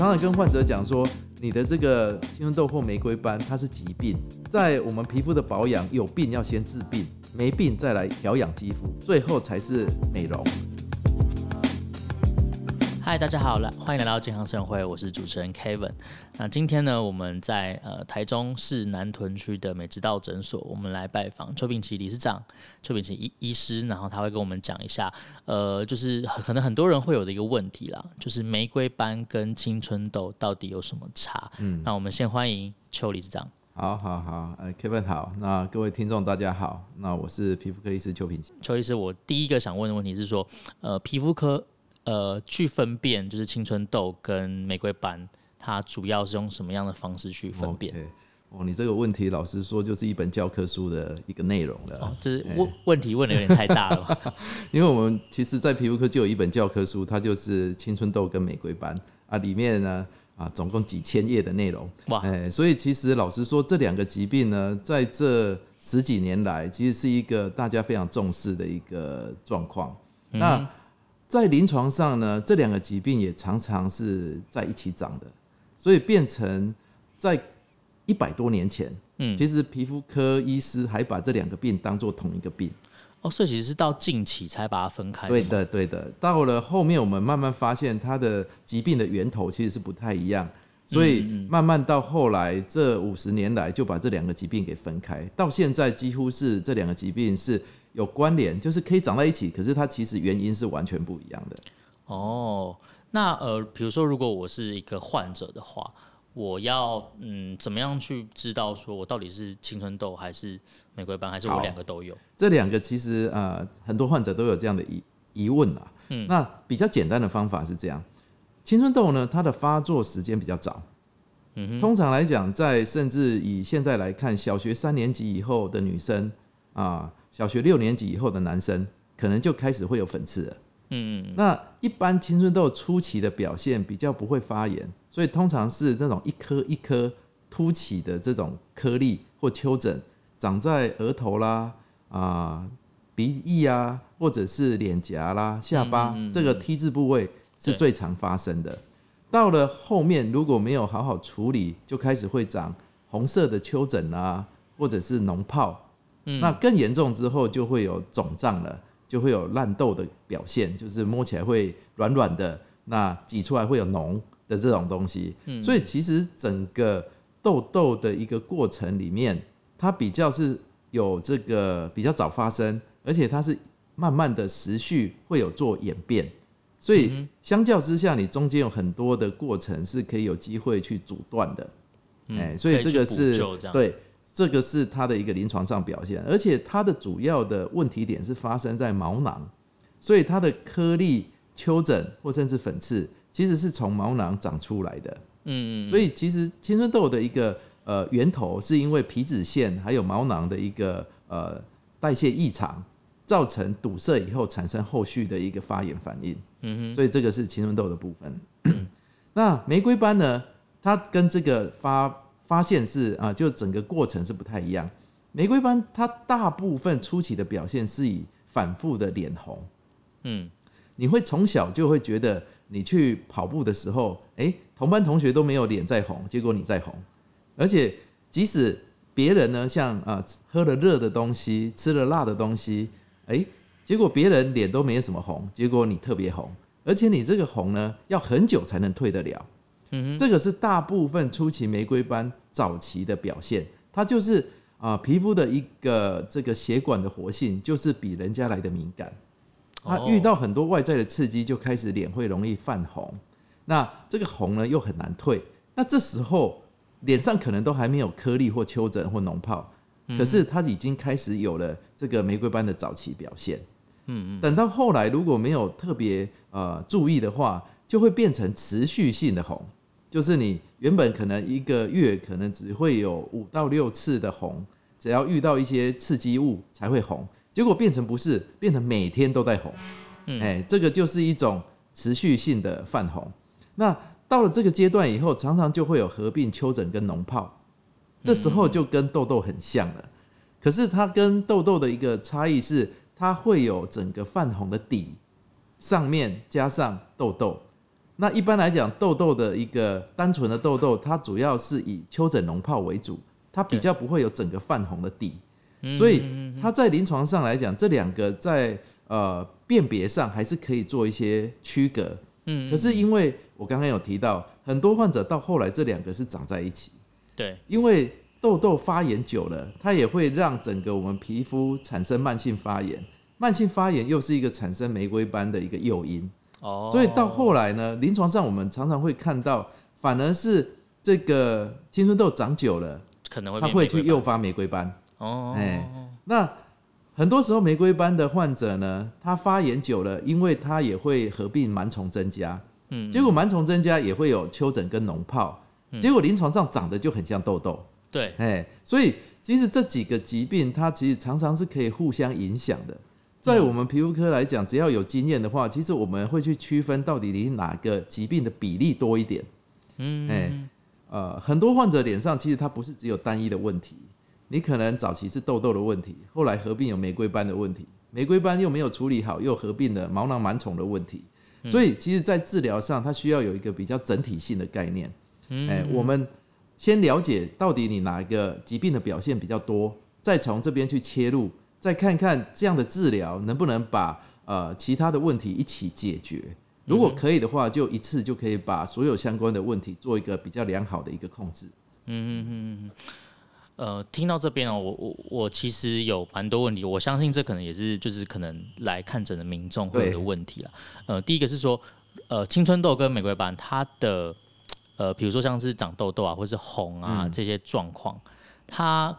常常跟患者讲说，你的这个青春痘或玫瑰斑，它是疾病，在我们皮肤的保养，有病要先治病，没病再来调养肌肤，最后才是美容。嗨，大家好，来欢迎来到健康生活会，我是主持人 Kevin。那今天呢，我们在呃台中市南屯区的美之道诊所，我们来拜访邱秉奇理事长、邱秉奇医医师，然后他会跟我们讲一下，呃，就是可能很多人会有的一个问题啦，就是玫瑰斑跟青春痘到底有什么差？嗯，那我们先欢迎邱理事长。好好好，呃，Kevin 好，那各位听众大家好，那我是皮肤科医师邱秉琦。邱医师，我第一个想问的问题是说，呃，皮肤科。呃，去分辨就是青春痘跟玫瑰斑，它主要是用什么样的方式去分辨？Okay. 哦，你这个问题老实说就是一本教科书的一个内容了。哦，这是问问题问的有点太大了。因为我们其实，在皮肤科就有一本教科书，它就是青春痘跟玫瑰斑啊，里面呢啊，总共几千页的内容。哇，哎，所以其实老实说，这两个疾病呢，在这十几年来，其实是一个大家非常重视的一个状况。嗯、那在临床上呢，这两个疾病也常常是在一起长的，所以变成在一百多年前，嗯，其实皮肤科医师还把这两个病当做同一个病。哦，所以其实是到近期才把它分开。对的，对的。到了后面，我们慢慢发现它的疾病的源头其实是不太一样，所以慢慢到后来这五十年来就把这两个疾病给分开，到现在几乎是这两个疾病是。有关联，就是可以长在一起，可是它其实原因是完全不一样的。哦，那呃，比如说如果我是一个患者的话，我要嗯怎么样去知道说我到底是青春痘还是玫瑰斑，还是我两个都有？这两个其实呃很多患者都有这样的疑疑问啊。嗯，那比较简单的方法是这样，青春痘呢，它的发作时间比较早。嗯，通常来讲，在甚至以现在来看，小学三年级以后的女生啊。小学六年级以后的男生，可能就开始会有粉刺了。嗯，那一般青春痘初期的表现比较不会发炎，所以通常是那种一颗一颗凸起的这种颗粒或丘疹，长在额头啦、啊鼻翼啊，或者是脸颊啦、下巴这个 T 字部位是最常发生的。到了后面如果没有好好处理，就开始会长红色的丘疹啊，或者是脓泡。那更严重之后就会有肿胀了，就会有烂痘的表现，就是摸起来会软软的，那挤出来会有脓的这种东西。所以其实整个痘痘的一个过程里面，它比较是有这个比较早发生，而且它是慢慢的持续会有做演变。所以相较之下，你中间有很多的过程是可以有机会去阻断的。哎，所以这个是对。这个是它的一个临床上表现，而且它的主要的问题点是发生在毛囊，所以它的颗粒、丘疹或甚至粉刺，其实是从毛囊长出来的。嗯嗯。所以其实青春痘的一个呃源头，是因为皮脂腺还有毛囊的一个呃代谢异常，造成堵塞以后产生后续的一个发炎反应。嗯哼。所以这个是青春痘的部分。那玫瑰斑呢？它跟这个发发现是啊，就整个过程是不太一样。玫瑰斑它大部分初期的表现是以反复的脸红，嗯，你会从小就会觉得你去跑步的时候，哎，同班同学都没有脸在红，结果你在红，而且即使别人呢，像啊喝了热的东西，吃了辣的东西，哎，结果别人脸都没有什么红，结果你特别红，而且你这个红呢，要很久才能退得了。嗯，这个是大部分初期玫瑰斑早期的表现，它就是啊皮肤的一个这个血管的活性就是比人家来的敏感，它遇到很多外在的刺激就开始脸会容易泛红，那这个红呢又很难退，那这时候脸上可能都还没有颗粒或丘疹或脓泡，可是它已经开始有了这个玫瑰斑的早期表现，嗯嗯，等到后来如果没有特别呃注意的话，就会变成持续性的红。就是你原本可能一个月可能只会有五到六次的红，只要遇到一些刺激物才会红，结果变成不是，变成每天都在红，嗯，哎，这个就是一种持续性的泛红。那到了这个阶段以后，常常就会有合并丘疹跟脓泡，这时候就跟痘痘很像了。可是它跟痘痘的一个差异是，它会有整个泛红的底上面加上痘痘。那一般来讲，痘痘的一个单纯的痘痘，它主要是以丘疹脓泡为主，它比较不会有整个泛红的底，所以它在临床上来讲，这两个在呃辨别上还是可以做一些区隔。可是因为我刚刚有提到，很多患者到后来这两个是长在一起。对，因为痘痘发炎久了，它也会让整个我们皮肤产生慢性发炎，慢性发炎又是一个产生玫瑰斑的一个诱因。哦，所以到后来呢，临床上我们常常会看到，反而是这个青春痘长久了，可能会它会去诱发玫瑰斑。哦，哎，那很多时候玫瑰斑的患者呢，他发炎久了，因为他也会合并螨虫增加，嗯，结果螨虫增加也会有丘疹跟脓疱，嗯，结果临床上长得就很像痘痘。对，哎，所以其实这几个疾病它其实常常是可以互相影响的。在我们皮肤科来讲，只要有经验的话，其实我们会去区分到底你哪个疾病的比例多一点。嗯，哎，呃，很多患者脸上其实它不是只有单一的问题，你可能早期是痘痘的问题，后来合并有玫瑰斑的问题，玫瑰斑又没有处理好，又合并了毛囊螨虫的问题。所以，其实，在治疗上，它需要有一个比较整体性的概念。哎，我们先了解到底你哪一个疾病的表现比较多，再从这边去切入。再看看这样的治疗能不能把呃其他的问题一起解决，如果可以的话，就一次就可以把所有相关的问题做一个比较良好的一个控制。嗯嗯嗯嗯呃，听到这边哦，我我我其实有蛮多问题，我相信这可能也是就是可能来看诊的民众会有的问题了。呃，第一个是说，呃，青春痘跟玫瑰斑，它的呃，比如说像是长痘痘啊，或是红啊、嗯、这些状况，它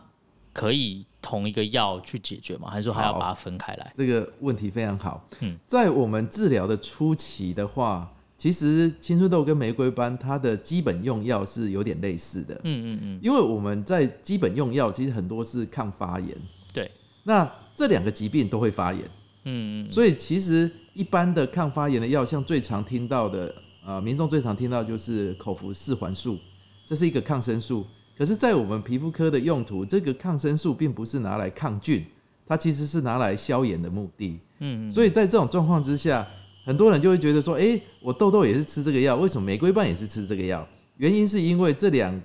可以同一个药去解决吗？还是说还要把它分开来？这个问题非常好。嗯，在我们治疗的初期的话，其实青春痘跟玫瑰斑它的基本用药是有点类似的。嗯嗯嗯。因为我们在基本用药其实很多是抗发炎。对。那这两个疾病都会发炎。嗯嗯。所以其实一般的抗发炎的药，像最常听到的，呃，民众最常听到就是口服四环素，这是一个抗生素。可是，在我们皮肤科的用途，这个抗生素并不是拿来抗菌，它其实是拿来消炎的目的。嗯，所以在这种状况之下，很多人就会觉得说，哎，我痘痘也是吃这个药，为什么玫瑰瓣也是吃这个药？原因是因为这两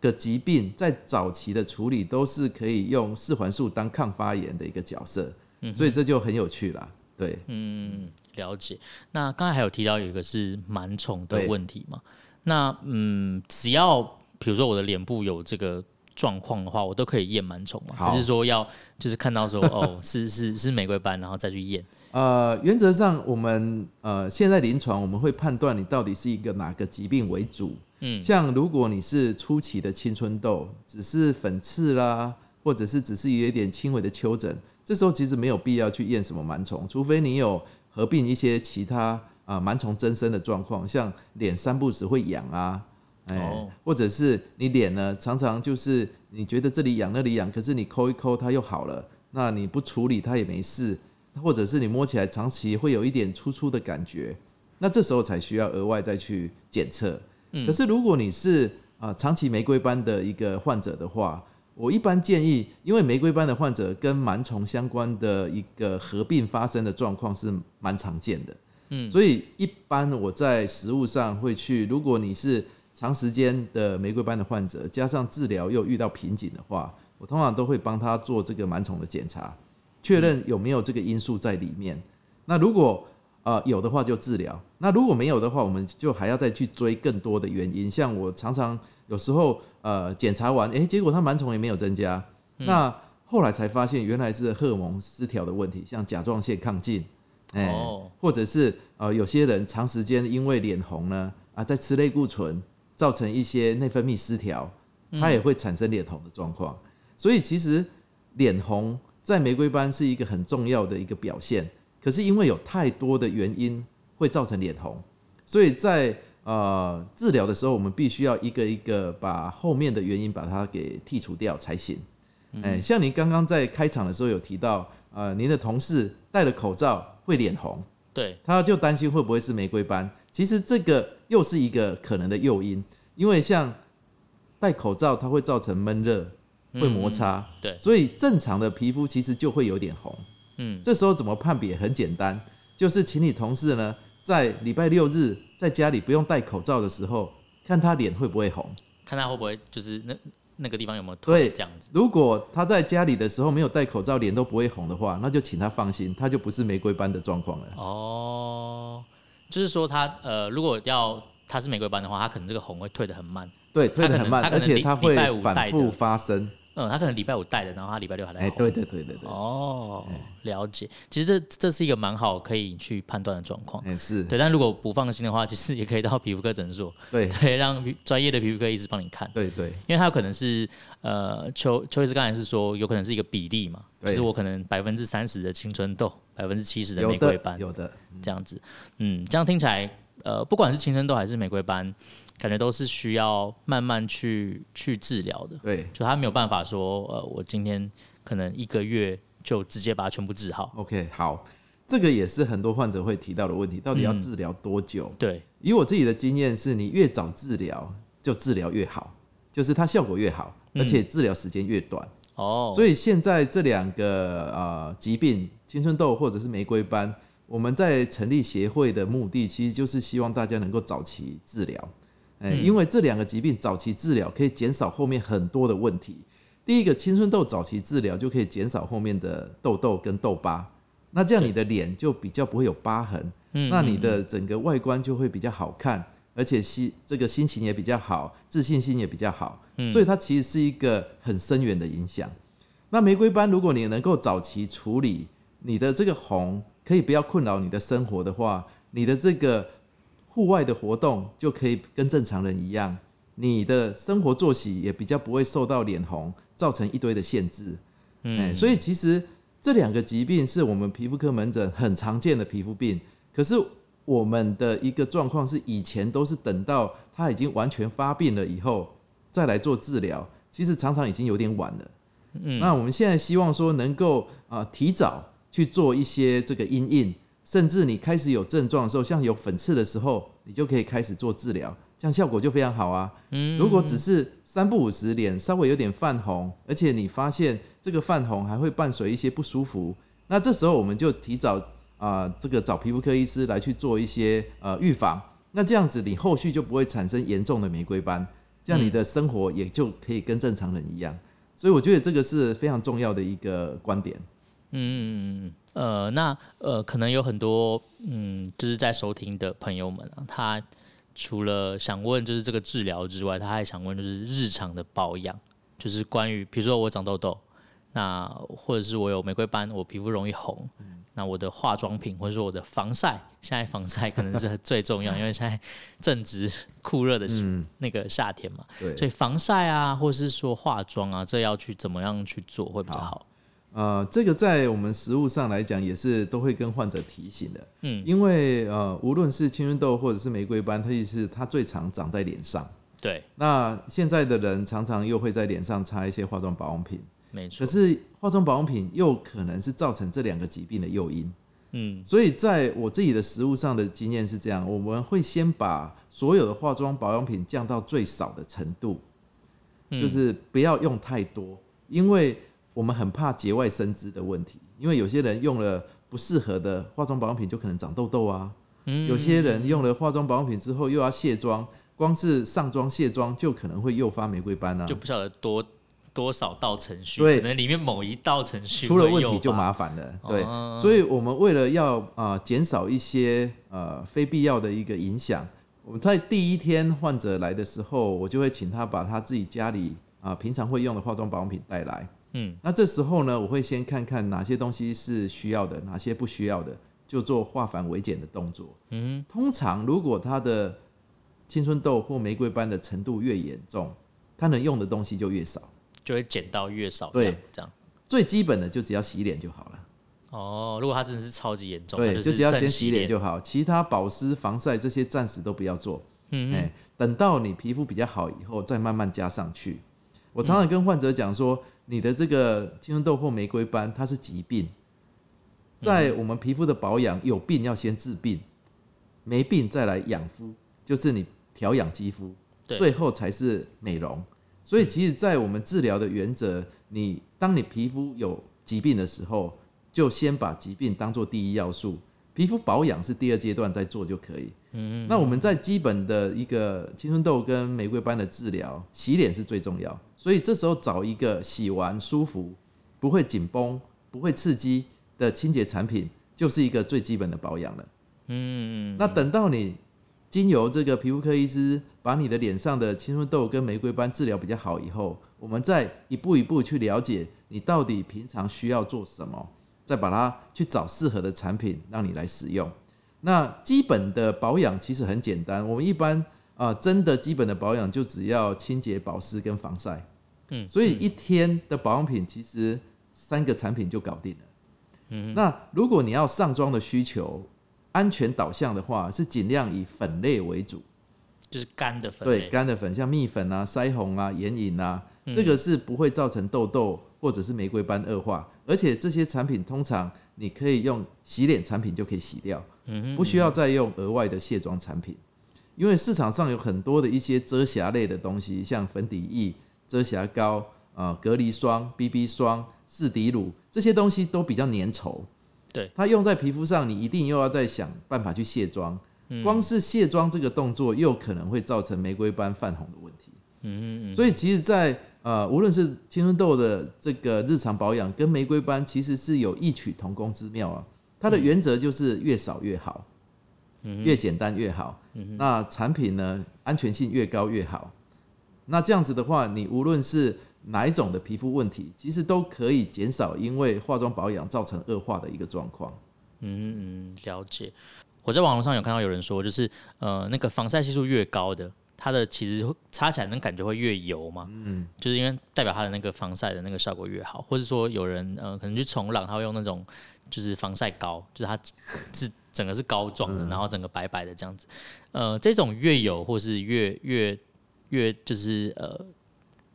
个疾病在早期的处理都是可以用四环素当抗发炎的一个角色，嗯所以这就很有趣啦。对，嗯，了解。那刚才还有提到有一个是螨虫的问题嘛？那嗯，只要比如说我的脸部有这个状况的话，我都可以验螨虫嘛？还是说要就是看到说哦 是是是玫瑰斑，然后再去验？呃，原则上我们呃现在临床我们会判断你到底是一个哪个疾病为主。嗯，像如果你是初期的青春痘，只是粉刺啦，或者是只是有一点轻微的丘疹，这时候其实没有必要去验什么螨虫，除非你有合并一些其他啊螨虫增生的状况，像脸三不时会痒啊。哎，欸 oh. 或者是你脸呢，常常就是你觉得这里痒那里痒，可是你抠一抠它又好了，那你不处理它也没事，或者是你摸起来长期会有一点粗粗的感觉，那这时候才需要额外再去检测。嗯，可是如果你是啊长期玫瑰斑的一个患者的话，我一般建议，因为玫瑰斑的患者跟螨虫相关的一个合并发生的状况是蛮常见的，嗯，所以一般我在食物上会去，如果你是长时间的玫瑰斑的患者，加上治疗又遇到瓶颈的话，我通常都会帮他做这个螨虫的检查，确认有没有这个因素在里面。那如果呃有的话就治疗，那如果没有的话，我们就还要再去追更多的原因。像我常常有时候呃检查完，诶，结果他螨虫也没有增加，那后来才发现原来是荷尔蒙失调的问题，像甲状腺亢进，哎，或者是呃有些人长时间因为脸红呢啊在吃类固醇。造成一些内分泌失调，它也会产生脸红的状况。嗯、所以其实脸红在玫瑰斑是一个很重要的一个表现。可是因为有太多的原因会造成脸红，所以在呃治疗的时候，我们必须要一个一个把后面的原因把它给剔除掉才行。哎、嗯欸，像您刚刚在开场的时候有提到，呃，您的同事戴了口罩会脸红，对，他就担心会不会是玫瑰斑。其实这个又是一个可能的诱因，因为像戴口罩，它会造成闷热，会摩擦，嗯、对，所以正常的皮肤其实就会有点红。嗯，这时候怎么判别？很简单，就是请你同事呢在礼拜六日在家里不用戴口罩的时候，看他脸会不会红，看他会不会就是那那个地方有没有对这样子。如果他在家里的时候没有戴口罩，脸都不会红的话，那就请他放心，他就不是玫瑰斑的状况了。哦，就是说他呃，如果要他是玫瑰斑的话，他可能这个红会退得很慢。对，退得很慢，而且他会反复发生。嗯，他可能礼拜五带的，然后他礼拜六还来。哎、欸，对对对对对。哦，了解。其实这这是一个蛮好可以去判断的状况。哎、欸，是。对，但如果不放心的话，其实也可以到皮肤科诊所。对。对，让专业的皮肤科医师帮你看。对对。因为他有可能是呃，邱邱医师刚才是说，有可能是一个比例嘛。对。就是我可能百分之三十的青春痘，百分之七十的玫瑰斑。有的。有的。这样子，嗯，这样听起来，呃，不管是青春痘还是玫瑰斑。感觉都是需要慢慢去去治疗的，对，就他没有办法说，呃，我今天可能一个月就直接把它全部治好。OK，好，这个也是很多患者会提到的问题，到底要治疗多久？嗯，对，以我自己的经验是，你越早治疗就治疗越好，就是它效果越好，而且治疗时间越短。哦，所以现在这两个呃疾病，青春痘或者是玫瑰斑，我们在成立协会的目的，其实就是希望大家能够早期治疗。嗯、因为这两个疾病早期治疗可以减少后面很多的问题。第一个，青春痘早期治疗就可以减少后面的痘痘跟痘疤，那这样你的脸就比较不会有疤痕，那你的整个外观就会比较好看，而且心这个心情也比较好，自信心也比较好，所以它其实是一个很深远的影响。那玫瑰斑，如果你能够早期处理，你的这个红可以不要困扰你的生活的话，你的这个。户外的活动就可以跟正常人一样，你的生活作息也比较不会受到脸红造成一堆的限制。嗯、欸，所以其实这两个疾病是我们皮肤科门诊很常见的皮肤病。可是我们的一个状况是，以前都是等到它已经完全发病了以后再来做治疗，其实常常已经有点晚了。嗯，那我们现在希望说能够啊、呃、提早去做一些这个因应。甚至你开始有症状的时候，像有粉刺的时候，你就可以开始做治疗，这样效果就非常好啊。嗯，如果只是三不五时脸稍微有点泛红，而且你发现这个泛红还会伴随一些不舒服，那这时候我们就提早啊、呃，这个找皮肤科医师来去做一些呃预防。那这样子你后续就不会产生严重的玫瑰斑，这样你的生活也就可以跟正常人一样。所以我觉得这个是非常重要的一个观点。嗯嗯嗯嗯，呃，那呃，可能有很多嗯，就是在收听的朋友们啊，他除了想问就是这个治疗之外，他还想问就是日常的保养，就是关于比如说我长痘痘，那或者是我有玫瑰斑，我皮肤容易红，嗯、那我的化妆品或者说我的防晒，现在防晒可能是 最重要，因为现在正值 酷热的那个夏天嘛，嗯、对，所以防晒啊，或者是说化妆啊，这要去怎么样去做会比较好？呃，这个在我们食物上来讲，也是都会跟患者提醒的。嗯，因为呃，无论是青春痘或者是玫瑰斑，它也是它最常长在脸上。对。那现在的人常常又会在脸上擦一些化妆保养品。没错。可是化妆保养品又可能是造成这两个疾病的诱因。嗯。所以在我自己的食物上的经验是这样，我们会先把所有的化妆保养品降到最少的程度，嗯、就是不要用太多，因为。我们很怕节外生枝的问题，因为有些人用了不适合的化妆保养品，就可能长痘痘啊。嗯，有些人用了化妆保养品之后又要卸妆，光是上妆卸妆就可能会诱发玫瑰斑啊。就不晓得多多少道程序，对，可能里面某一道程序出了问题就麻烦了。对，哦、所以我们为了要啊减少一些呃非必要的一个影响，我在第一天患者来的时候，我就会请他把他自己家里啊平常会用的化妆保养品带来。嗯，那这时候呢，我会先看看哪些东西是需要的，哪些不需要的，就做化繁为简的动作。嗯，通常如果他的青春痘或玫瑰斑的程度越严重，他能用的东西就越少，就会减到越少。对，这样最基本的就只要洗脸就好了。哦，如果他真的是超级严重，对，就，只要先洗脸就好，其他保湿、防晒这些暂时都不要做。嗯，哎，等到你皮肤比较好以后，再慢慢加上去。我常常跟患者讲说。嗯你的这个青春痘或玫瑰斑，它是疾病，在我们皮肤的保养，有病要先治病，没病再来养肤，就是你调养肌肤，最后才是美容。所以其实，在我们治疗的原则，你当你皮肤有疾病的时候，就先把疾病当做第一要素，皮肤保养是第二阶段再做就可以。嗯，那我们在基本的一个青春痘跟玫瑰斑的治疗，洗脸是最重要。所以这时候找一个洗完舒服、不会紧绷、不会刺激的清洁产品，就是一个最基本的保养了。嗯，那等到你经由这个皮肤科医师把你的脸上的青春痘跟玫瑰斑治疗比较好以后，我们再一步一步去了解你到底平常需要做什么。再把它去找适合的产品让你来使用。那基本的保养其实很简单，我们一般啊、呃，真的基本的保养就只要清洁、保湿跟防晒。嗯，所以一天的保养品其实三个产品就搞定了。嗯，那如果你要上妆的需求，安全导向的话，是尽量以粉类为主，就是干的粉。对，干的粉，像蜜粉啊、腮红啊、眼影啊，嗯、这个是不会造成痘痘或者是玫瑰斑恶化。而且这些产品通常你可以用洗脸产品就可以洗掉，不需要再用额外的卸妆产品，因为市场上有很多的一些遮瑕类的东西，像粉底液、遮瑕膏、啊隔离霜、BB 霜、视底乳这些东西都比较粘稠，对，它用在皮肤上，你一定又要再想办法去卸妆，光是卸妆这个动作又可能会造成玫瑰斑泛红的问题。嗯，所以其实，在呃，无论是青春痘的这个日常保养，跟玫瑰斑其实是有异曲同工之妙啊。它的原则就是越少越好，嗯、越简单越好。嗯、那产品呢，安全性越高越好。那这样子的话，你无论是哪一种的皮肤问题，其实都可以减少因为化妆保养造成恶化的一个状况。嗯嗯，了解。我在网络上有看到有人说，就是呃，那个防晒系数越高的。它的其实擦起来那感觉会越油嘛，嗯，就是因为代表它的那个防晒的那个效果越好，或者说有人呃可能去冲浪，他会用那种就是防晒膏，就是它是整个是膏状的，嗯、然后整个白白的这样子，呃，这种越油或是越越越就是呃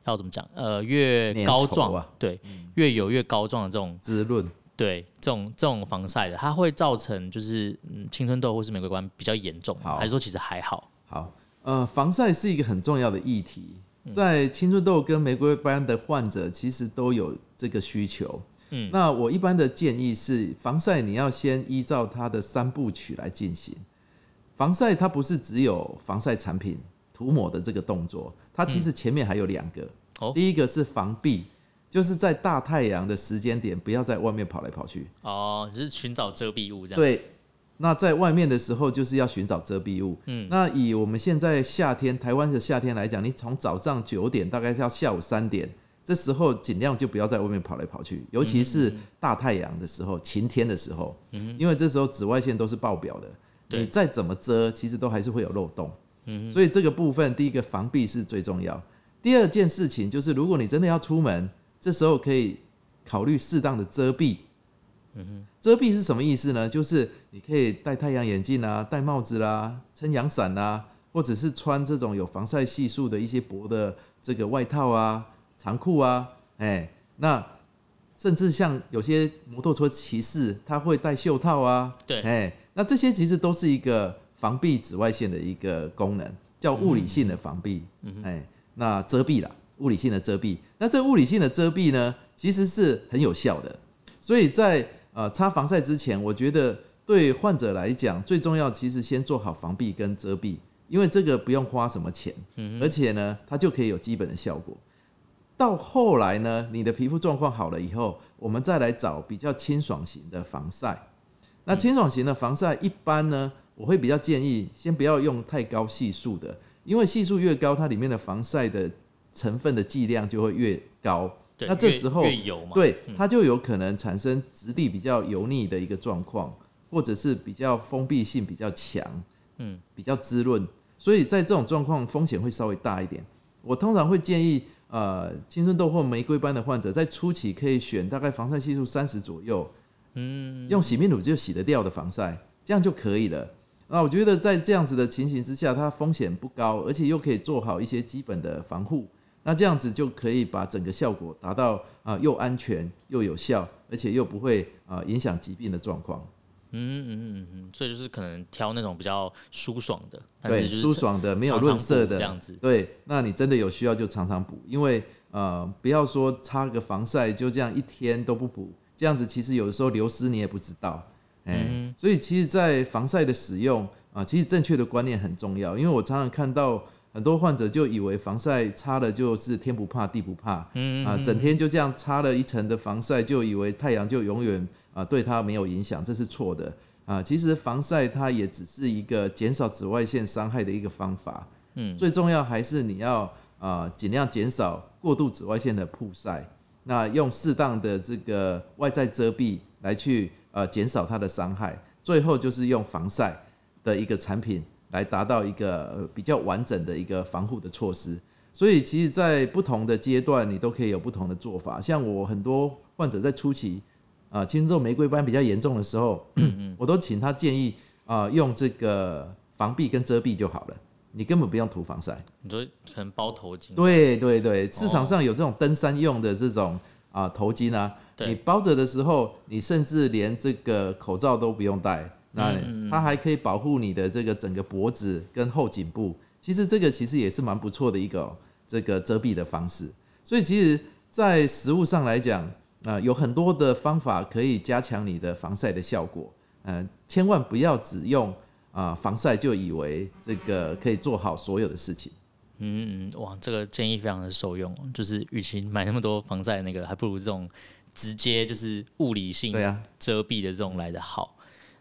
要怎么讲呃越高状，啊、对，嗯、越有越高状的这种滋润，对，这种这种防晒的，它会造成就是嗯青春痘或是玫瑰斑比较严重，好还是说其实还好？好。呃，防晒是一个很重要的议题，在青春痘跟玫瑰斑的患者其实都有这个需求。嗯，那我一般的建议是，防晒你要先依照它的三部曲来进行。防晒它不是只有防晒产品涂抹的这个动作，它其实前面还有两个。哦，第一个是防避，就是在大太阳的时间点，不要在外面跑来跑去。哦，就是寻找遮蔽物这样。对。那在外面的时候，就是要寻找遮蔽物。嗯，那以我们现在夏天，台湾的夏天来讲，你从早上九点大概到下午三点，这时候尽量就不要在外面跑来跑去，尤其是大太阳的时候、晴天的时候，嗯，因为这时候紫外线都是爆表的，你再怎么遮，其实都还是会有漏洞。嗯，所以这个部分，第一个防避是最重要。第二件事情就是，如果你真的要出门，这时候可以考虑适当的遮蔽。遮蔽是什么意思呢？就是你可以戴太阳眼镜啊，戴帽子啦、啊，撑阳伞啊，或者是穿这种有防晒系数的一些薄的这个外套啊、长裤啊，哎、欸，那甚至像有些摩托车骑士，他会戴袖套啊，对，哎、欸，那这些其实都是一个防避紫外线的一个功能，叫物理性的防避，哎、那遮蔽啦，物理性的遮蔽，那这物理性的遮蔽呢，其实是很有效的，所以在呃，擦防晒之前，我觉得对患者来讲最重要，其实先做好防避跟遮蔽，因为这个不用花什么钱，嗯，而且呢，它就可以有基本的效果。到后来呢，你的皮肤状况好了以后，我们再来找比较清爽型的防晒。那清爽型的防晒一般呢，我会比较建议先不要用太高系数的，因为系数越高，它里面的防晒的成分的剂量就会越高。那这时候，对它就有可能产生质地比较油腻的一个状况，或者是比较封闭性比较强，嗯，比较滋润，所以在这种状况风险会稍微大一点。我通常会建议，呃，青春痘或玫瑰斑的患者在初期可以选大概防晒系数三十左右，嗯，用洗面乳就洗得掉的防晒，这样就可以了。那我觉得在这样子的情形之下，它风险不高，而且又可以做好一些基本的防护。那这样子就可以把整个效果达到啊，又安全又有效，而且又不会啊影响疾病的状况。嗯嗯嗯嗯，所以就是可能挑那种比较舒爽的，对，舒爽的，没有润色的这样子。对，那你真的有需要就常常补，因为呃不要说擦个防晒就这样一天都不补，这样子其实有的时候流失你也不知道。嗯，所以其实，在防晒的使用啊，其实正确的观念很重要。因为我常常看到很多患者就以为防晒擦了就是天不怕地不怕，嗯啊，整天就这样擦了一层的防晒，就以为太阳就永远啊对他没有影响，这是错的啊。其实防晒它也只是一个减少紫外线伤害的一个方法，嗯，最重要还是你要啊尽量减少过度紫外线的曝晒，那用适当的这个外在遮蔽来去呃减少它的伤害。最后就是用防晒的一个产品来达到一个比较完整的一个防护的措施。所以其实，在不同的阶段，你都可以有不同的做法。像我很多患者在初期啊，青春痘玫瑰斑比较严重的时候，我都请他建议啊，用这个防避跟遮蔽就好了，你根本不用涂防晒。你说可能包头巾？对对对，市场上有这种登山用的这种啊头巾啊。你包着的时候，你甚至连这个口罩都不用戴，那它还可以保护你的这个整个脖子跟后颈部。其实这个其实也是蛮不错的一个这个遮蔽的方式。所以其实，在实物上来讲，啊，有很多的方法可以加强你的防晒的效果。嗯，千万不要只用啊防晒就以为这个可以做好所有的事情。嗯嗯，哇，这个建议非常的受用。就是与其买那么多防晒那个，还不如这种。直接就是物理性遮蔽的这种来的好，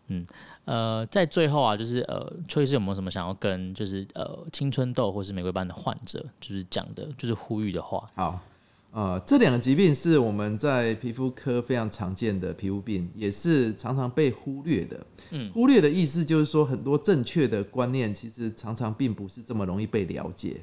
嗯，呃，在最后啊，就是呃，邱医师有没有什么想要跟就是呃青春痘或是玫瑰斑的患者就是讲的，就是呼吁的话？好，呃，这两个疾病是我们在皮肤科非常常见的皮肤病，也是常常被忽略的。嗯，忽略的意思就是说很多正确的观念其实常常并不是这么容易被了解，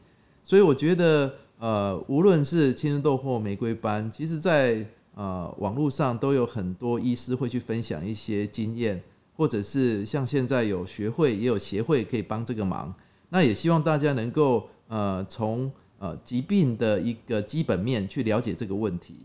所以我觉得呃，无论是青春痘或玫瑰斑，其实在呃，网络上都有很多医师会去分享一些经验，或者是像现在有学会也有协会可以帮这个忙。那也希望大家能够呃从呃疾病的一个基本面去了解这个问题。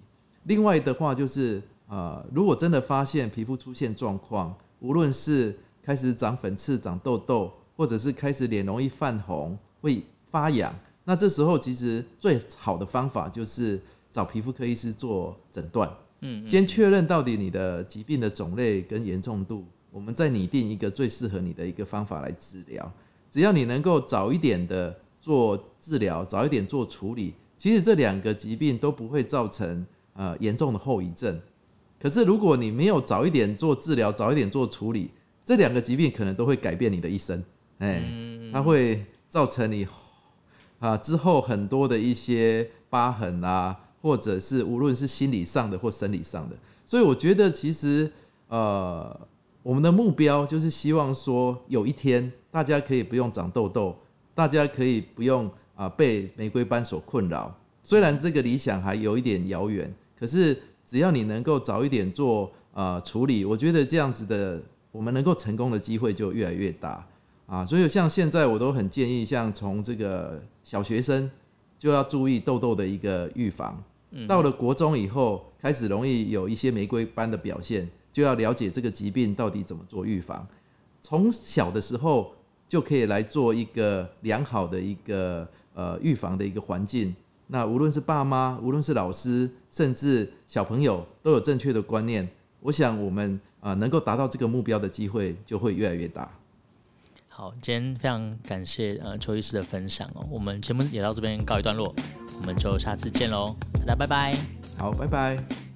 另外的话就是呃，如果真的发现皮肤出现状况，无论是开始长粉刺、长痘痘，或者是开始脸容易泛红、会发痒，那这时候其实最好的方法就是。找皮肤科医师做诊断，嗯，先确认到底你的疾病的种类跟严重度，我们再拟定一个最适合你的一个方法来治疗。只要你能够早一点的做治疗，早一点做处理，其实这两个疾病都不会造成呃严重的后遗症。可是如果你没有早一点做治疗，早一点做处理，这两个疾病可能都会改变你的一生，哎，它会造成你啊之后很多的一些疤痕啊。或者是无论是心理上的或生理上的，所以我觉得其实呃，我们的目标就是希望说有一天大家可以不用长痘痘，大家可以不用啊、被玫瑰斑所困扰。虽然这个理想还有一点遥远，可是只要你能够早一点做啊、呃、处理，我觉得这样子的我们能够成功的机会就越来越大啊。所以像现在我都很建议，像从这个小学生就要注意痘痘的一个预防。到了国中以后，开始容易有一些玫瑰斑的表现，就要了解这个疾病到底怎么做预防。从小的时候就可以来做一个良好的一个呃预防的一个环境。那无论是爸妈，无论是老师，甚至小朋友都有正确的观念，我想我们啊能够达到这个目标的机会就会越来越大。好，今天非常感谢呃邱医师的分享哦，我们节目也到这边告一段落。我们就下次见喽，大家拜拜。好，拜拜。